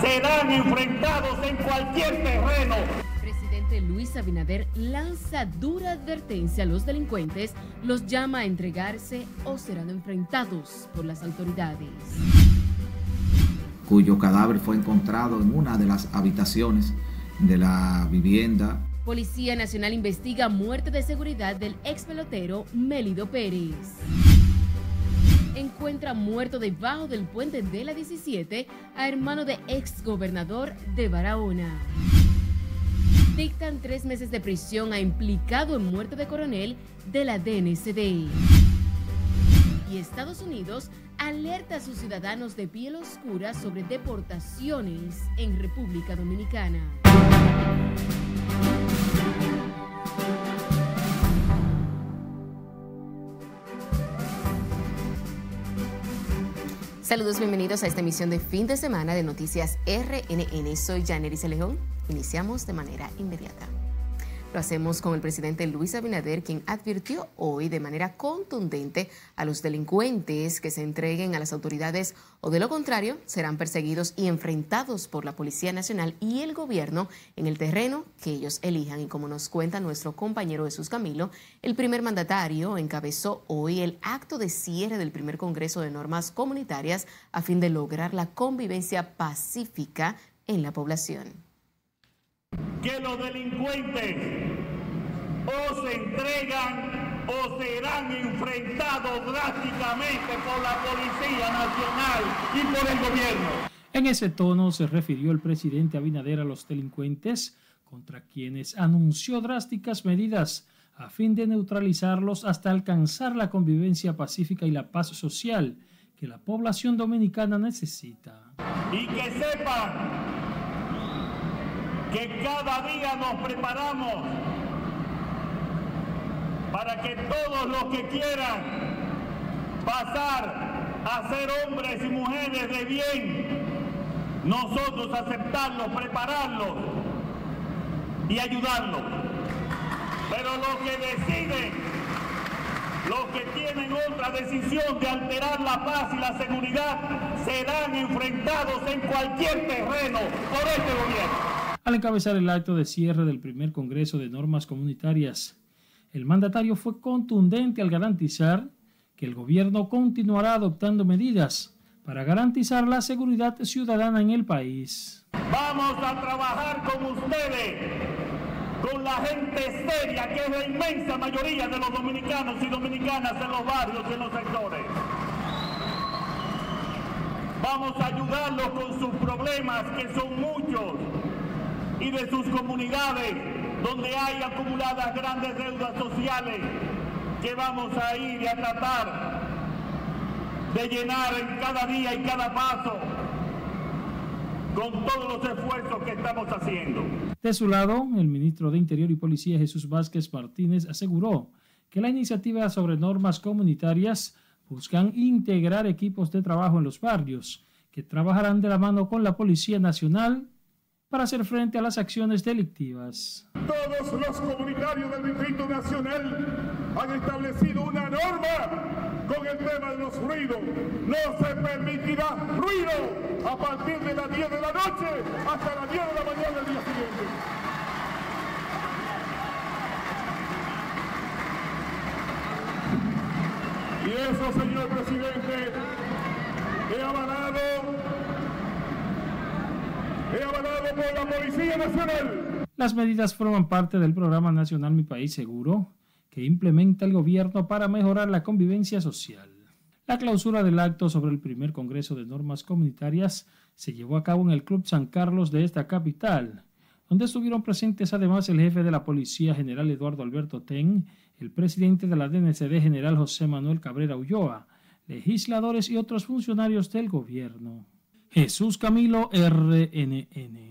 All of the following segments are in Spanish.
serán enfrentados en cualquier terreno. Presidente Luis Abinader lanza dura advertencia a los delincuentes, los llama a entregarse o serán enfrentados por las autoridades. Cuyo cadáver fue encontrado en una de las habitaciones de la vivienda Policía Nacional investiga muerte de seguridad del ex pelotero Melido Pérez. Encuentra muerto debajo del puente de la 17 a hermano de ex gobernador de Barahona. Dictan tres meses de prisión a implicado en muerte de coronel de la DNCD. Y Estados Unidos alerta a sus ciudadanos de piel oscura sobre deportaciones en República Dominicana. Saludos, bienvenidos a esta emisión de fin de semana de Noticias RNN. Soy Janeris León. Iniciamos de manera inmediata. Lo hacemos con el presidente Luis Abinader, quien advirtió hoy de manera contundente a los delincuentes que se entreguen a las autoridades o de lo contrario serán perseguidos y enfrentados por la Policía Nacional y el gobierno en el terreno que ellos elijan. Y como nos cuenta nuestro compañero Jesús Camilo, el primer mandatario encabezó hoy el acto de cierre del primer Congreso de Normas Comunitarias a fin de lograr la convivencia pacífica en la población que los delincuentes o se entregan o serán enfrentados drásticamente por la Policía Nacional y por el gobierno. En ese tono se refirió el presidente Abinader a los delincuentes contra quienes anunció drásticas medidas a fin de neutralizarlos hasta alcanzar la convivencia pacífica y la paz social que la población dominicana necesita. Y que sepan que cada día nos preparamos para que todos los que quieran pasar a ser hombres y mujeres de bien, nosotros aceptarlos, prepararlos y ayudarlos. Pero los que deciden, los que tienen otra decisión de alterar la paz y la seguridad, serán enfrentados en cualquier terreno por este gobierno. Al encabezar el acto de cierre del primer Congreso de Normas Comunitarias, el mandatario fue contundente al garantizar que el gobierno continuará adoptando medidas para garantizar la seguridad ciudadana en el país. Vamos a trabajar con ustedes, con la gente seria, que es la inmensa mayoría de los dominicanos y dominicanas en los barrios y en los sectores. Vamos a ayudarlos con sus problemas, que son muchos y de sus comunidades donde hay acumuladas grandes deudas sociales que vamos a ir a tratar de llenar en cada día y cada paso con todos los esfuerzos que estamos haciendo. De su lado, el ministro de Interior y Policía Jesús Vázquez Martínez aseguró que la iniciativa sobre normas comunitarias buscan integrar equipos de trabajo en los barrios que trabajarán de la mano con la Policía Nacional para hacer frente a las acciones delictivas. Todos los comunitarios del Distrito Nacional han establecido una norma con el tema de los ruidos. No se permitirá ruido a partir de las 10 de la noche hasta las 10 de la mañana del día siguiente. Y eso, señor presidente, he avalado Las medidas forman parte del programa nacional Mi País Seguro, que implementa el gobierno para mejorar la convivencia social. La clausura del acto sobre el primer Congreso de Normas Comunitarias se llevó a cabo en el Club San Carlos de esta capital, donde estuvieron presentes además el jefe de la Policía General Eduardo Alberto Ten, el presidente de la DNCD General José Manuel Cabrera Ulloa, legisladores y otros funcionarios del gobierno. Jesús Camilo RNN.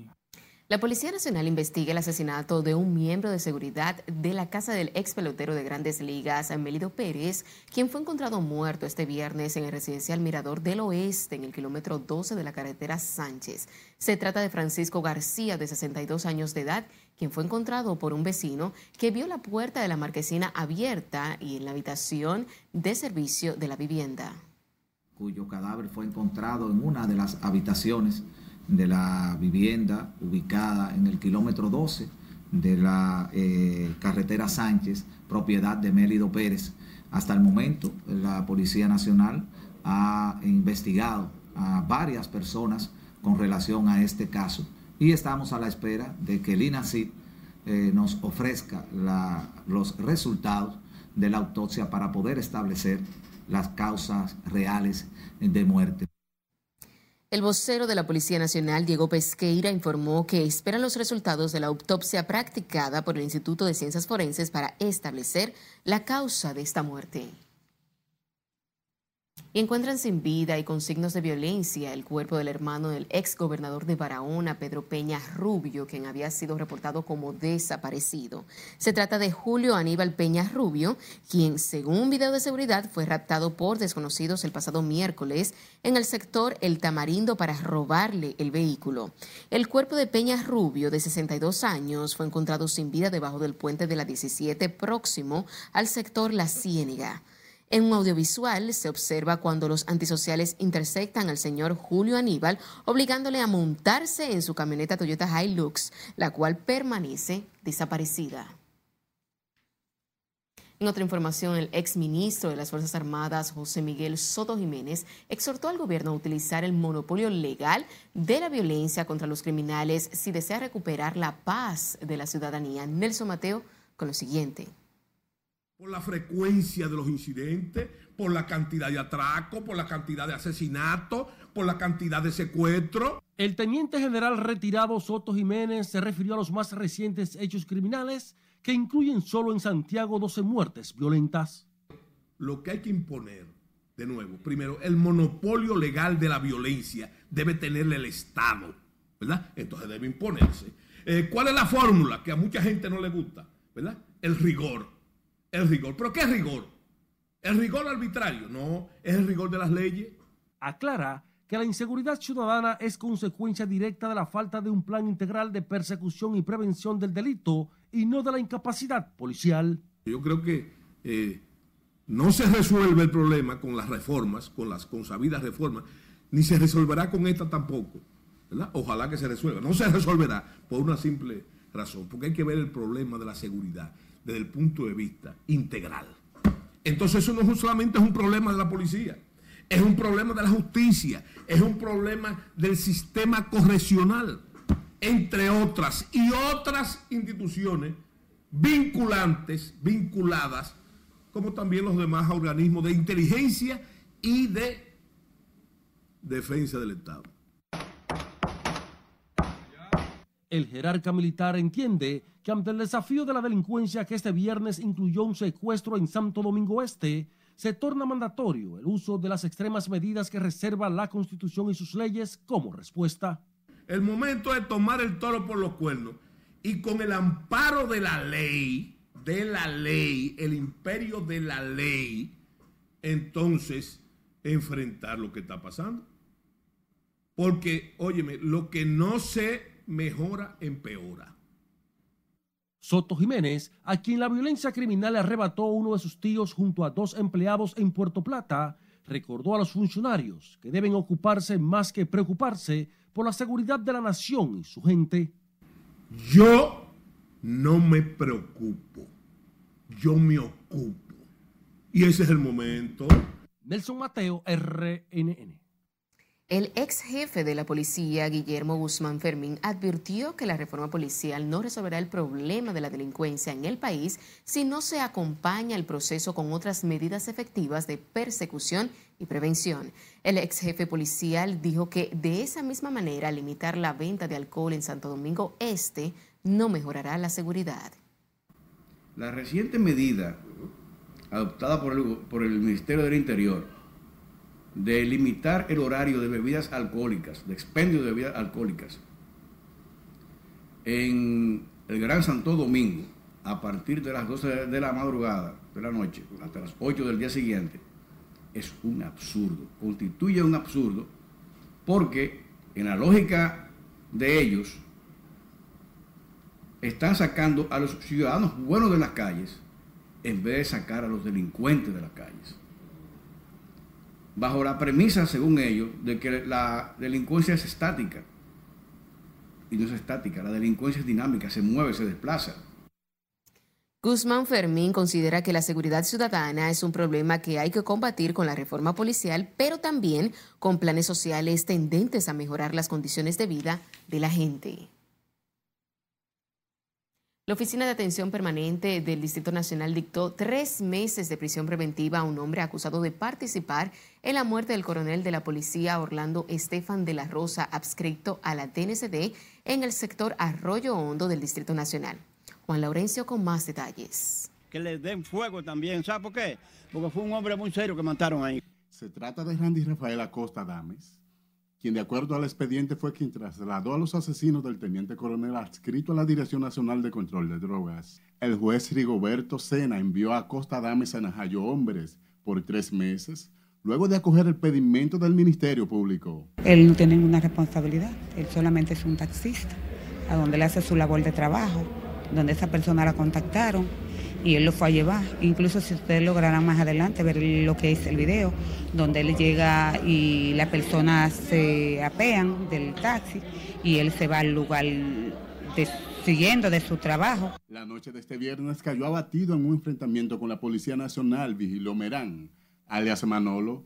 La Policía Nacional investiga el asesinato de un miembro de seguridad de la casa del ex pelotero de grandes ligas, Melido Pérez, quien fue encontrado muerto este viernes en el residencial Mirador del Oeste, en el kilómetro 12 de la carretera Sánchez. Se trata de Francisco García, de 62 años de edad, quien fue encontrado por un vecino que vio la puerta de la marquesina abierta y en la habitación de servicio de la vivienda cuyo cadáver fue encontrado en una de las habitaciones de la vivienda ubicada en el kilómetro 12 de la eh, carretera Sánchez, propiedad de Mélido Pérez. Hasta el momento, la Policía Nacional ha investigado a varias personas con relación a este caso y estamos a la espera de que el INACID eh, nos ofrezca los resultados de la autopsia para poder establecer las causas reales de muerte. El vocero de la Policía Nacional, Diego Pesqueira, informó que esperan los resultados de la autopsia practicada por el Instituto de Ciencias Forenses para establecer la causa de esta muerte y encuentran sin vida y con signos de violencia el cuerpo del hermano del ex gobernador de Barahona, Pedro Peña Rubio, quien había sido reportado como desaparecido. Se trata de Julio Aníbal Peña Rubio, quien, según un video de seguridad, fue raptado por desconocidos el pasado miércoles en el sector El Tamarindo para robarle el vehículo. El cuerpo de Peña Rubio, de 62 años, fue encontrado sin vida debajo del puente de la 17 próximo al sector La Ciénega. En un audiovisual se observa cuando los antisociales interceptan al señor Julio Aníbal, obligándole a montarse en su camioneta Toyota Hilux, la cual permanece desaparecida. En otra información, el exministro de las Fuerzas Armadas, José Miguel Soto Jiménez, exhortó al gobierno a utilizar el monopolio legal de la violencia contra los criminales si desea recuperar la paz de la ciudadanía. Nelson Mateo con lo siguiente por la frecuencia de los incidentes, por la cantidad de atracos, por la cantidad de asesinatos, por la cantidad de secuestros. El teniente general retirado Soto Jiménez se refirió a los más recientes hechos criminales que incluyen solo en Santiago 12 muertes violentas. Lo que hay que imponer, de nuevo, primero, el monopolio legal de la violencia debe tenerle el Estado, ¿verdad? Entonces debe imponerse. Eh, ¿Cuál es la fórmula que a mucha gente no le gusta? ¿Verdad? El rigor el rigor. ¿Pero qué es rigor? ¿El rigor arbitrario? No, es el rigor de las leyes. Aclara que la inseguridad ciudadana es consecuencia directa de la falta de un plan integral de persecución y prevención del delito y no de la incapacidad policial. Yo creo que eh, no se resuelve el problema con las reformas, con las consabidas reformas, ni se resolverá con esta tampoco. Ojalá que se resuelva. No se resolverá por una simple razón, porque hay que ver el problema de la seguridad desde el punto de vista integral. Entonces eso no solamente es un problema de la policía, es un problema de la justicia, es un problema del sistema correccional, entre otras y otras instituciones vinculantes, vinculadas, como también los demás organismos de inteligencia y de defensa del Estado. El jerarca militar entiende que ante el desafío de la delincuencia que este viernes incluyó un secuestro en Santo Domingo Este, se torna mandatorio el uso de las extremas medidas que reserva la Constitución y sus leyes como respuesta. El momento es tomar el toro por los cuernos y con el amparo de la ley, de la ley, el imperio de la ley, entonces enfrentar lo que está pasando. Porque, óyeme, lo que no se mejora, empeora. Soto Jiménez, a quien la violencia criminal le arrebató uno de sus tíos junto a dos empleados en Puerto Plata, recordó a los funcionarios que deben ocuparse más que preocuparse por la seguridad de la nación y su gente. Yo no me preocupo, yo me ocupo. Y ese es el momento. Nelson Mateo, RNN. El ex jefe de la policía, Guillermo Guzmán Fermín, advirtió que la reforma policial no resolverá el problema de la delincuencia en el país si no se acompaña el proceso con otras medidas efectivas de persecución y prevención. El ex jefe policial dijo que de esa misma manera limitar la venta de alcohol en Santo Domingo Este no mejorará la seguridad. La reciente medida adoptada por el, por el Ministerio del Interior de limitar el horario de bebidas alcohólicas, de expendio de bebidas alcohólicas en el Gran Santo Domingo a partir de las 12 de la madrugada, de la noche, hasta las 8 del día siguiente, es un absurdo, constituye un absurdo, porque en la lógica de ellos están sacando a los ciudadanos buenos de las calles en vez de sacar a los delincuentes de las calles bajo la premisa, según ellos, de que la delincuencia es estática y no es estática. La delincuencia es dinámica, se mueve, se desplaza. Guzmán Fermín considera que la seguridad ciudadana es un problema que hay que combatir con la reforma policial, pero también con planes sociales tendentes a mejorar las condiciones de vida de la gente. La Oficina de Atención Permanente del Distrito Nacional dictó tres meses de prisión preventiva a un hombre acusado de participar en la muerte del coronel de la policía Orlando Estefan de la Rosa, adscrito a la DNCD en el sector Arroyo Hondo del Distrito Nacional. Juan Laurencio con más detalles. Que le den fuego también, ¿sabe por qué? Porque fue un hombre muy serio que mataron ahí. Se trata de Randy Rafael Acosta Dames, quien de acuerdo al expediente fue quien trasladó a los asesinos del teniente coronel adscrito a la Dirección Nacional de Control de Drogas. El juez Rigoberto Sena envió a Acosta Dames a Najayo Hombres por tres meses, luego de acoger el pedimento del Ministerio Público. Él no tiene ninguna responsabilidad, él solamente es un taxista, a donde le hace su labor de trabajo donde esa persona la contactaron y él lo fue a llevar. Incluso si ustedes lograrán más adelante ver lo que es el video, donde él llega y las personas se apean del taxi y él se va al lugar siguiendo de su trabajo. La noche de este viernes cayó abatido en un enfrentamiento con la Policía Nacional Vigiló Merán, alias Manolo,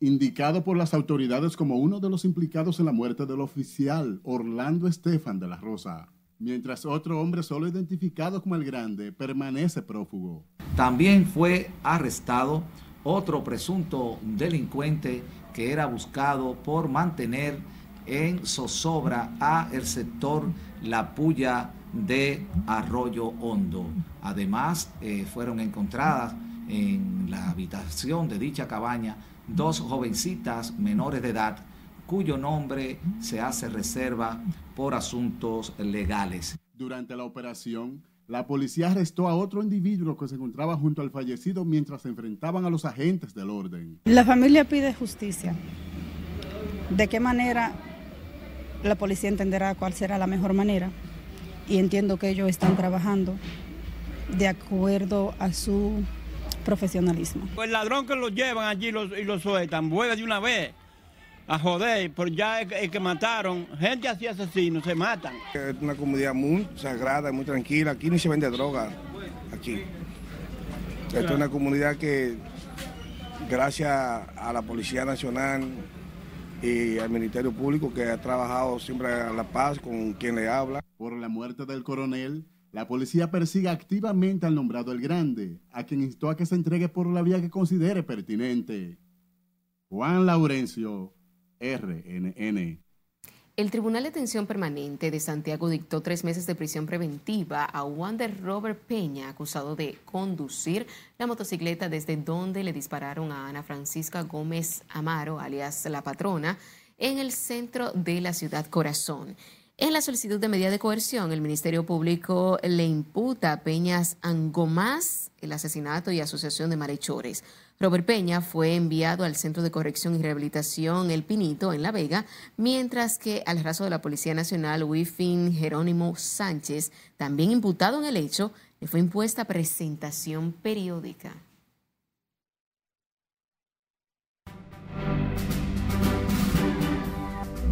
indicado por las autoridades como uno de los implicados en la muerte del oficial Orlando Estefan de la Rosa mientras otro hombre solo identificado como el grande permanece prófugo. También fue arrestado otro presunto delincuente que era buscado por mantener en zozobra a el sector La Puya de Arroyo Hondo. Además, eh, fueron encontradas en la habitación de dicha cabaña dos jovencitas menores de edad cuyo nombre se hace reserva por asuntos legales. Durante la operación, la policía arrestó a otro individuo que se encontraba junto al fallecido mientras se enfrentaban a los agentes del orden. La familia pide justicia. ¿De qué manera la policía entenderá cuál será la mejor manera? Y entiendo que ellos están trabajando de acuerdo a su profesionalismo. Pues el ladrón que lo llevan allí y lo sueltan, vuelve de una vez a joder, por ya el, que mataron, gente así asesinos, se matan. Es una comunidad muy sagrada, muy tranquila, aquí ni se vende droga, aquí. Esta es una comunidad que, gracias a la Policía Nacional y al Ministerio Público, que ha trabajado siempre a la paz con quien le habla. Por la muerte del coronel, la policía persigue activamente al nombrado El Grande, a quien instó a que se entregue por la vía que considere pertinente. Juan Laurencio, RNN. El Tribunal de Atención Permanente de Santiago dictó tres meses de prisión preventiva a Wander Robert Peña, acusado de conducir la motocicleta desde donde le dispararon a Ana Francisca Gómez Amaro, alias La Patrona, en el centro de la ciudad Corazón. En la solicitud de medida de coerción, el Ministerio Público le imputa a Peñas Angomás el asesinato y asociación de malhechores. Robert Peña fue enviado al Centro de Corrección y Rehabilitación El Pinito en La Vega, mientras que al raso de la Policía Nacional, Wifin Jerónimo Sánchez, también imputado en el hecho, le fue impuesta presentación periódica.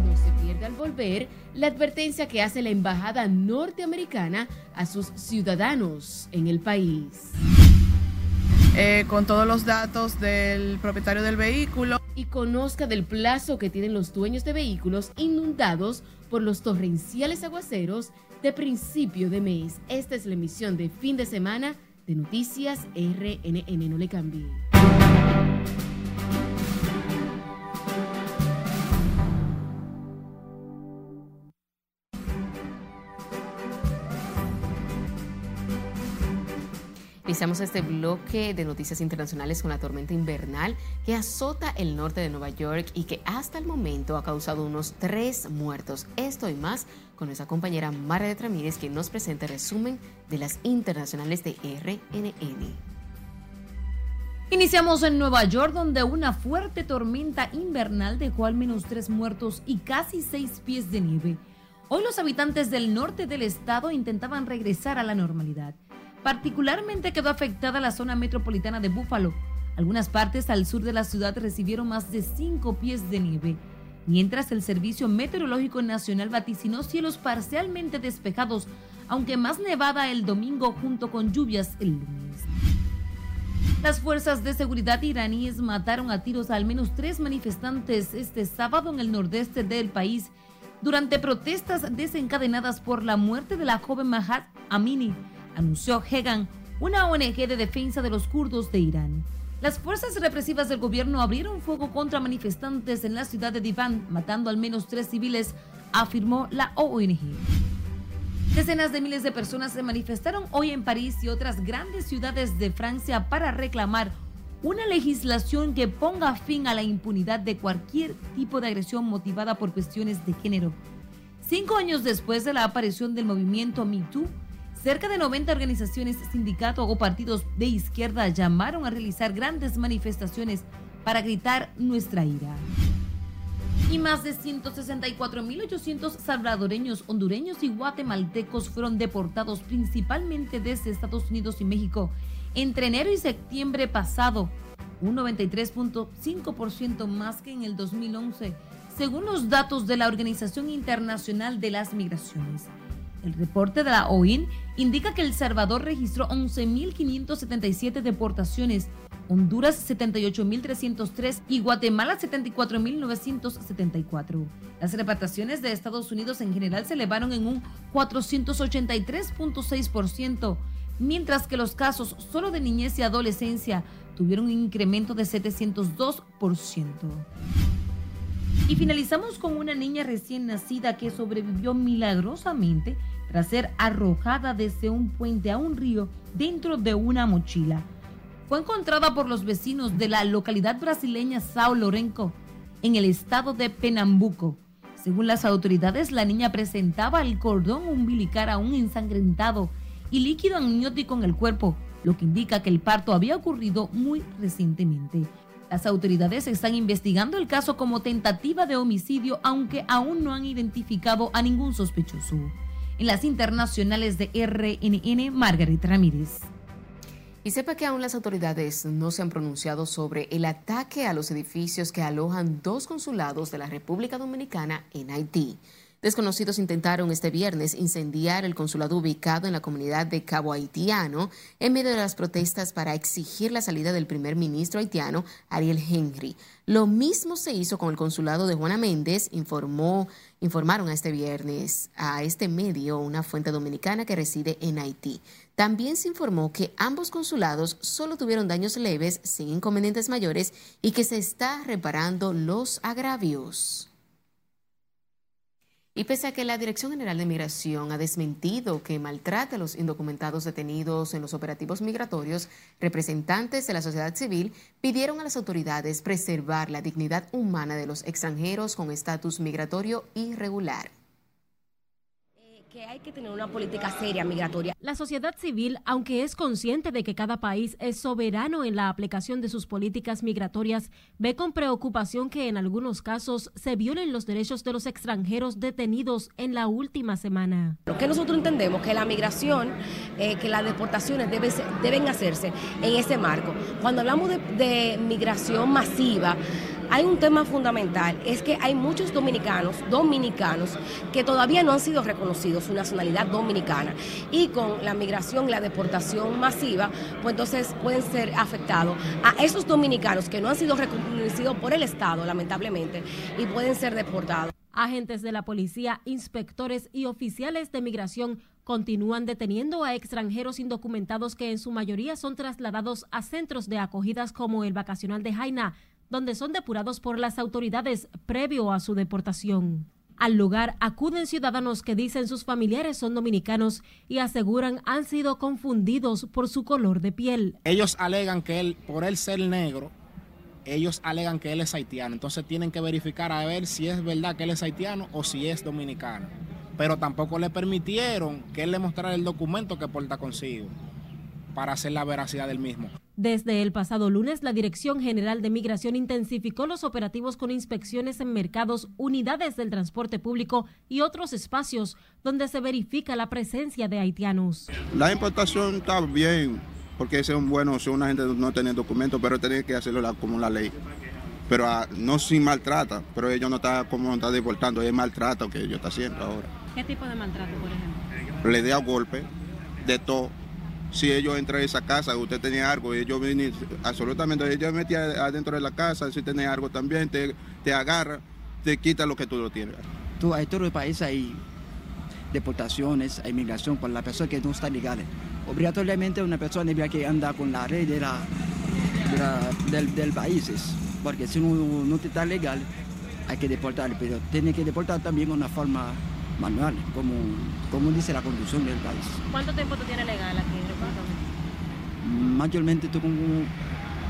No se pierde al volver la advertencia que hace la Embajada norteamericana a sus ciudadanos en el país. Eh, con todos los datos del propietario del vehículo. Y conozca del plazo que tienen los dueños de vehículos inundados por los torrenciales aguaceros de principio de mes. Esta es la emisión de fin de semana de Noticias RNN. No le cambie. Iniciamos este bloque de noticias internacionales con la tormenta invernal que azota el norte de Nueva York y que hasta el momento ha causado unos tres muertos. Esto y más con nuestra compañera Mara de Tramírez, que nos presenta el resumen de las internacionales de RNN. Iniciamos en Nueva York, donde una fuerte tormenta invernal dejó al menos tres muertos y casi seis pies de nieve. Hoy los habitantes del norte del estado intentaban regresar a la normalidad. Particularmente quedó afectada la zona metropolitana de Búfalo. Algunas partes al sur de la ciudad recibieron más de 5 pies de nieve. mientras el Servicio Meteorológico Nacional vaticinó cielos parcialmente despejados, aunque más nevada el domingo junto con lluvias el lunes. Las fuerzas de seguridad iraníes mataron a tiros a al menos tres manifestantes este sábado en el nordeste del país durante protestas desencadenadas por la muerte de la joven Mahat Amini, anunció Hegan, una ONG de defensa de los kurdos de Irán. Las fuerzas represivas del gobierno abrieron fuego contra manifestantes en la ciudad de Diván, matando al menos tres civiles, afirmó la ONG. Decenas de miles de personas se manifestaron hoy en París y otras grandes ciudades de Francia para reclamar una legislación que ponga fin a la impunidad de cualquier tipo de agresión motivada por cuestiones de género. Cinco años después de la aparición del movimiento MeToo, cerca de 90 organizaciones, sindicatos o partidos de izquierda llamaron a realizar grandes manifestaciones para gritar nuestra ira. Y más de 164.800 salvadoreños, hondureños y guatemaltecos fueron deportados principalmente desde Estados Unidos y México entre enero y septiembre pasado, un 93.5% más que en el 2011, según los datos de la Organización Internacional de las Migraciones. El reporte de la OIN indica que El Salvador registró 11.577 deportaciones, Honduras 78.303 y Guatemala 74.974. Las repatriaciones de Estados Unidos en general se elevaron en un 483.6%, mientras que los casos solo de niñez y adolescencia tuvieron un incremento de 702%. Y finalizamos con una niña recién nacida que sobrevivió milagrosamente tras ser arrojada desde un puente a un río dentro de una mochila. Fue encontrada por los vecinos de la localidad brasileña Sao Lourenço, en el estado de Penambuco. Según las autoridades, la niña presentaba el cordón umbilical aún ensangrentado y líquido amniótico en el cuerpo, lo que indica que el parto había ocurrido muy recientemente. Las autoridades están investigando el caso como tentativa de homicidio, aunque aún no han identificado a ningún sospechoso. En las internacionales de RNN, Margaret Ramírez. Y sepa que aún las autoridades no se han pronunciado sobre el ataque a los edificios que alojan dos consulados de la República Dominicana en Haití. Desconocidos intentaron este viernes incendiar el consulado ubicado en la comunidad de Cabo Haitiano en medio de las protestas para exigir la salida del primer ministro haitiano Ariel Henry. Lo mismo se hizo con el consulado de Juana Méndez, informó, informaron a este viernes a este medio una fuente dominicana que reside en Haití. También se informó que ambos consulados solo tuvieron daños leves, sin inconvenientes mayores, y que se está reparando los agravios. Y pese a que la Dirección General de Migración ha desmentido que maltrate a los indocumentados detenidos en los operativos migratorios, representantes de la sociedad civil pidieron a las autoridades preservar la dignidad humana de los extranjeros con estatus migratorio irregular que hay que tener una política seria migratoria. La sociedad civil, aunque es consciente de que cada país es soberano en la aplicación de sus políticas migratorias, ve con preocupación que en algunos casos se violen los derechos de los extranjeros detenidos en la última semana. Lo que nosotros entendemos que la migración, eh, que las deportaciones deben, deben hacerse en ese marco. Cuando hablamos de, de migración masiva, hay un tema fundamental, es que hay muchos dominicanos, dominicanos, que todavía no han sido reconocidos su nacionalidad dominicana. Y con la migración la deportación masiva, pues entonces pueden ser afectados a esos dominicanos que no han sido reconocidos por el Estado, lamentablemente, y pueden ser deportados. Agentes de la policía, inspectores y oficiales de migración continúan deteniendo a extranjeros indocumentados que en su mayoría son trasladados a centros de acogidas como el vacacional de Jaina, donde son depurados por las autoridades previo a su deportación. Al lugar acuden ciudadanos que dicen sus familiares son dominicanos y aseguran han sido confundidos por su color de piel. Ellos alegan que él, por él ser negro, ellos alegan que él es haitiano. Entonces tienen que verificar a ver si es verdad que él es haitiano o si es dominicano. Pero tampoco le permitieron que él le mostrara el documento que porta consigo para hacer la veracidad del mismo. Desde el pasado lunes, la Dirección General de Migración intensificó los operativos con inspecciones en mercados, unidades del transporte público y otros espacios donde se verifica la presencia de haitianos. La importación está bien, porque son buenos, son una gente no tiene documentos, pero tienen que hacerlo como la ley. pero ah, no sin maltrata, pero ellos no están como no están deportando, es maltrato que ellos están haciendo ahora. ¿Qué tipo de maltrato, por ejemplo? Le da golpe, de todo. Si ellos entran a esa casa, usted tenía algo, ellos vienen, absolutamente, ellos metían adentro de la casa, si tenía algo también, te, te agarra, te quita lo que tú lo tienes. Tú, hay todo el país hay deportaciones, hay migración por la persona que no está legal. Obligatoriamente una persona debe que anda con la ley de la, de la- del, del país, porque si no, no está legal hay que deportar, pero tiene que deportar también de una forma manual, como, como dice la constitución del país. ¿Cuánto tiempo tú tienes legal aquí? Mayormente tú como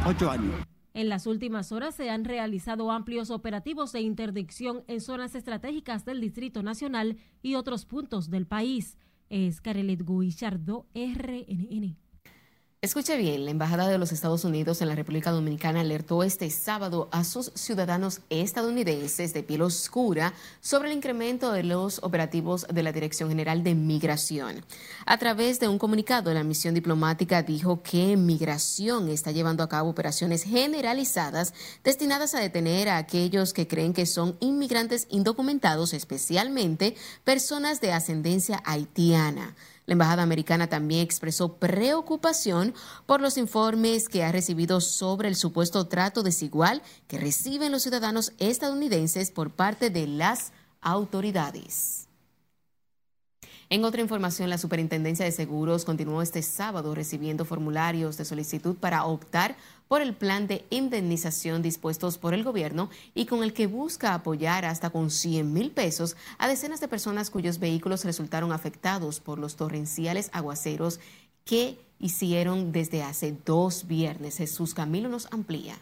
ocho años. En las últimas horas se han realizado amplios operativos de interdicción en zonas estratégicas del Distrito Nacional y otros puntos del país. Es Carelet Guillardo, RNN. Escuche bien, la Embajada de los Estados Unidos en la República Dominicana alertó este sábado a sus ciudadanos estadounidenses de piel oscura sobre el incremento de los operativos de la Dirección General de Migración. A través de un comunicado, la misión diplomática dijo que Migración está llevando a cabo operaciones generalizadas destinadas a detener a aquellos que creen que son inmigrantes indocumentados, especialmente personas de ascendencia haitiana. La Embajada Americana también expresó preocupación por los informes que ha recibido sobre el supuesto trato desigual que reciben los ciudadanos estadounidenses por parte de las autoridades. En otra información, la Superintendencia de Seguros continuó este sábado recibiendo formularios de solicitud para optar por el plan de indemnización dispuestos por el gobierno y con el que busca apoyar hasta con 100 mil pesos a decenas de personas cuyos vehículos resultaron afectados por los torrenciales aguaceros que hicieron desde hace dos viernes. Jesús Camilo nos amplía.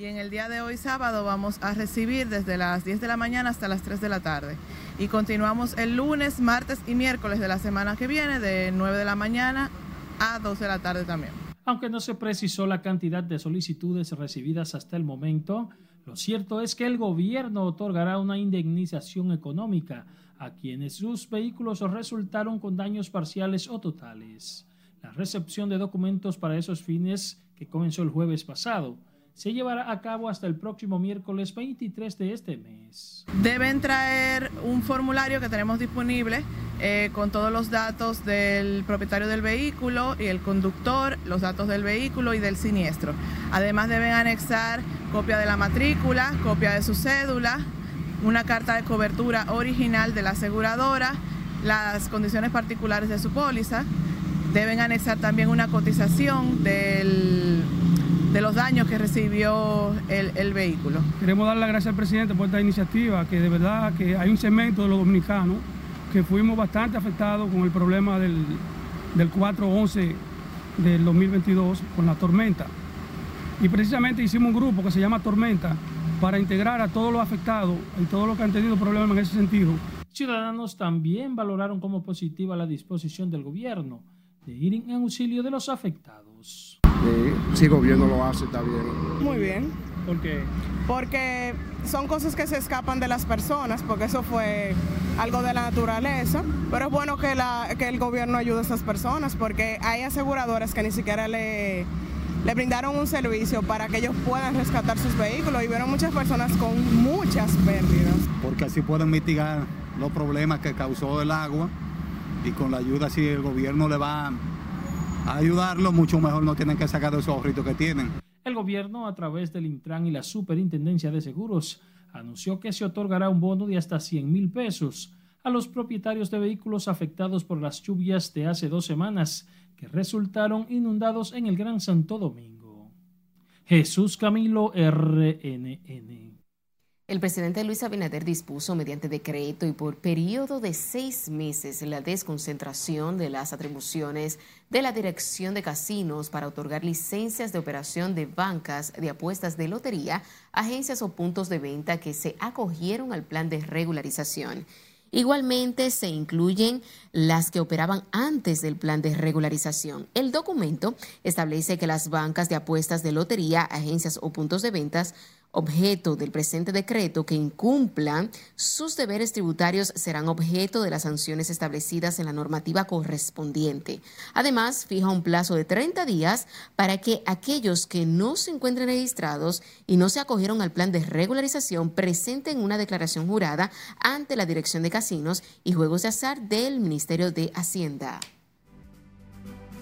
Y en el día de hoy sábado vamos a recibir desde las 10 de la mañana hasta las 3 de la tarde. Y continuamos el lunes, martes y miércoles de la semana que viene de 9 de la mañana a 2 de la tarde también. Aunque no se precisó la cantidad de solicitudes recibidas hasta el momento, lo cierto es que el gobierno otorgará una indemnización económica a quienes sus vehículos resultaron con daños parciales o totales. La recepción de documentos para esos fines, que comenzó el jueves pasado, se llevará a cabo hasta el próximo miércoles 23 de este mes. Deben traer un formulario que tenemos disponible eh, con todos los datos del propietario del vehículo y el conductor, los datos del vehículo y del siniestro. Además deben anexar copia de la matrícula, copia de su cédula, una carta de cobertura original de la aseguradora, las condiciones particulares de su póliza. Deben anexar también una cotización del, de los daños que recibió el, el vehículo. Queremos dar las gracias al presidente por esta iniciativa, que de verdad que hay un segmento de los dominicanos que fuimos bastante afectados con el problema del, del 4-11 del 2022 con la tormenta. Y precisamente hicimos un grupo que se llama Tormenta para integrar a todos los afectados y todos los que han tenido problemas en ese sentido. Ciudadanos también valoraron como positiva la disposición del gobierno de ir en auxilio de los afectados. Si el gobierno lo hace, está bien. Muy bien. ¿Por qué? Porque son cosas que se escapan de las personas, porque eso fue algo de la naturaleza. Pero es bueno que, la, que el gobierno ayude a esas personas, porque hay aseguradoras que ni siquiera le, le brindaron un servicio para que ellos puedan rescatar sus vehículos y vieron muchas personas con muchas pérdidas. Porque así pueden mitigar los problemas que causó el agua y con la ayuda, si el gobierno le va a ayudarlo, mucho mejor no tienen que sacar esos ahorritos que tienen. El gobierno, a través del Intran y la Superintendencia de Seguros, anunció que se otorgará un bono de hasta 100 mil pesos a los propietarios de vehículos afectados por las lluvias de hace dos semanas que resultaron inundados en el Gran Santo Domingo. Jesús Camilo RNN. El presidente Luis Abinader dispuso mediante decreto y por periodo de seis meses la desconcentración de las atribuciones de la Dirección de Casinos para otorgar licencias de operación de bancas de apuestas de lotería, agencias o puntos de venta que se acogieron al plan de regularización. Igualmente se incluyen las que operaban antes del plan de regularización. El documento establece que las bancas de apuestas de lotería, agencias o puntos de ventas objeto del presente decreto que incumplan sus deberes tributarios serán objeto de las sanciones establecidas en la normativa correspondiente. Además, fija un plazo de 30 días para que aquellos que no se encuentren registrados y no se acogieron al plan de regularización presenten una declaración jurada ante la Dirección de Casinos y Juegos de Azar del Ministerio de Hacienda.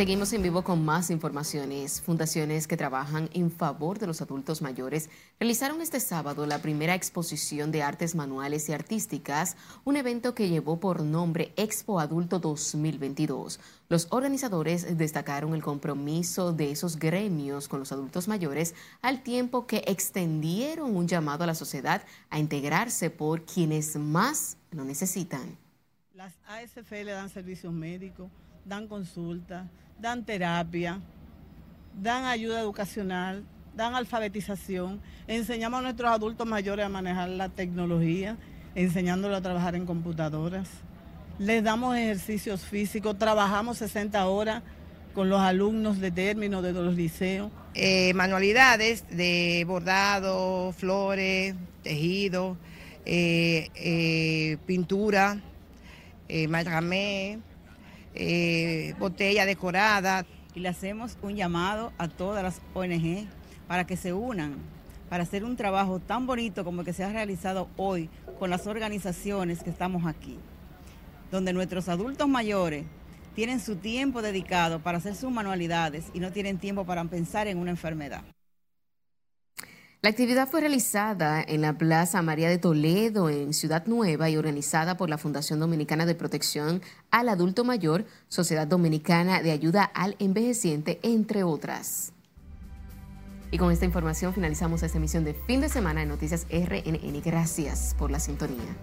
Seguimos en vivo con más informaciones. Fundaciones que trabajan en favor de los adultos mayores realizaron este sábado la primera exposición de artes manuales y artísticas, un evento que llevó por nombre Expo Adulto 2022. Los organizadores destacaron el compromiso de esos gremios con los adultos mayores al tiempo que extendieron un llamado a la sociedad a integrarse por quienes más lo necesitan. Las ASF le dan servicios médicos, dan consultas dan terapia, dan ayuda educacional, dan alfabetización, enseñamos a nuestros adultos mayores a manejar la tecnología, enseñándolos a trabajar en computadoras. Les damos ejercicios físicos, trabajamos 60 horas con los alumnos de término de los liceos. Eh, manualidades de bordado, flores, tejido, eh, eh, pintura, macramé, eh, botella decorada. Y le hacemos un llamado a todas las ONG para que se unan, para hacer un trabajo tan bonito como el que se ha realizado hoy con las organizaciones que estamos aquí, donde nuestros adultos mayores tienen su tiempo dedicado para hacer sus manualidades y no tienen tiempo para pensar en una enfermedad. La actividad fue realizada en la Plaza María de Toledo, en Ciudad Nueva, y organizada por la Fundación Dominicana de Protección al Adulto Mayor, Sociedad Dominicana de Ayuda al Envejeciente, entre otras. Y con esta información finalizamos esta emisión de fin de semana de Noticias RNN. Gracias por la sintonía.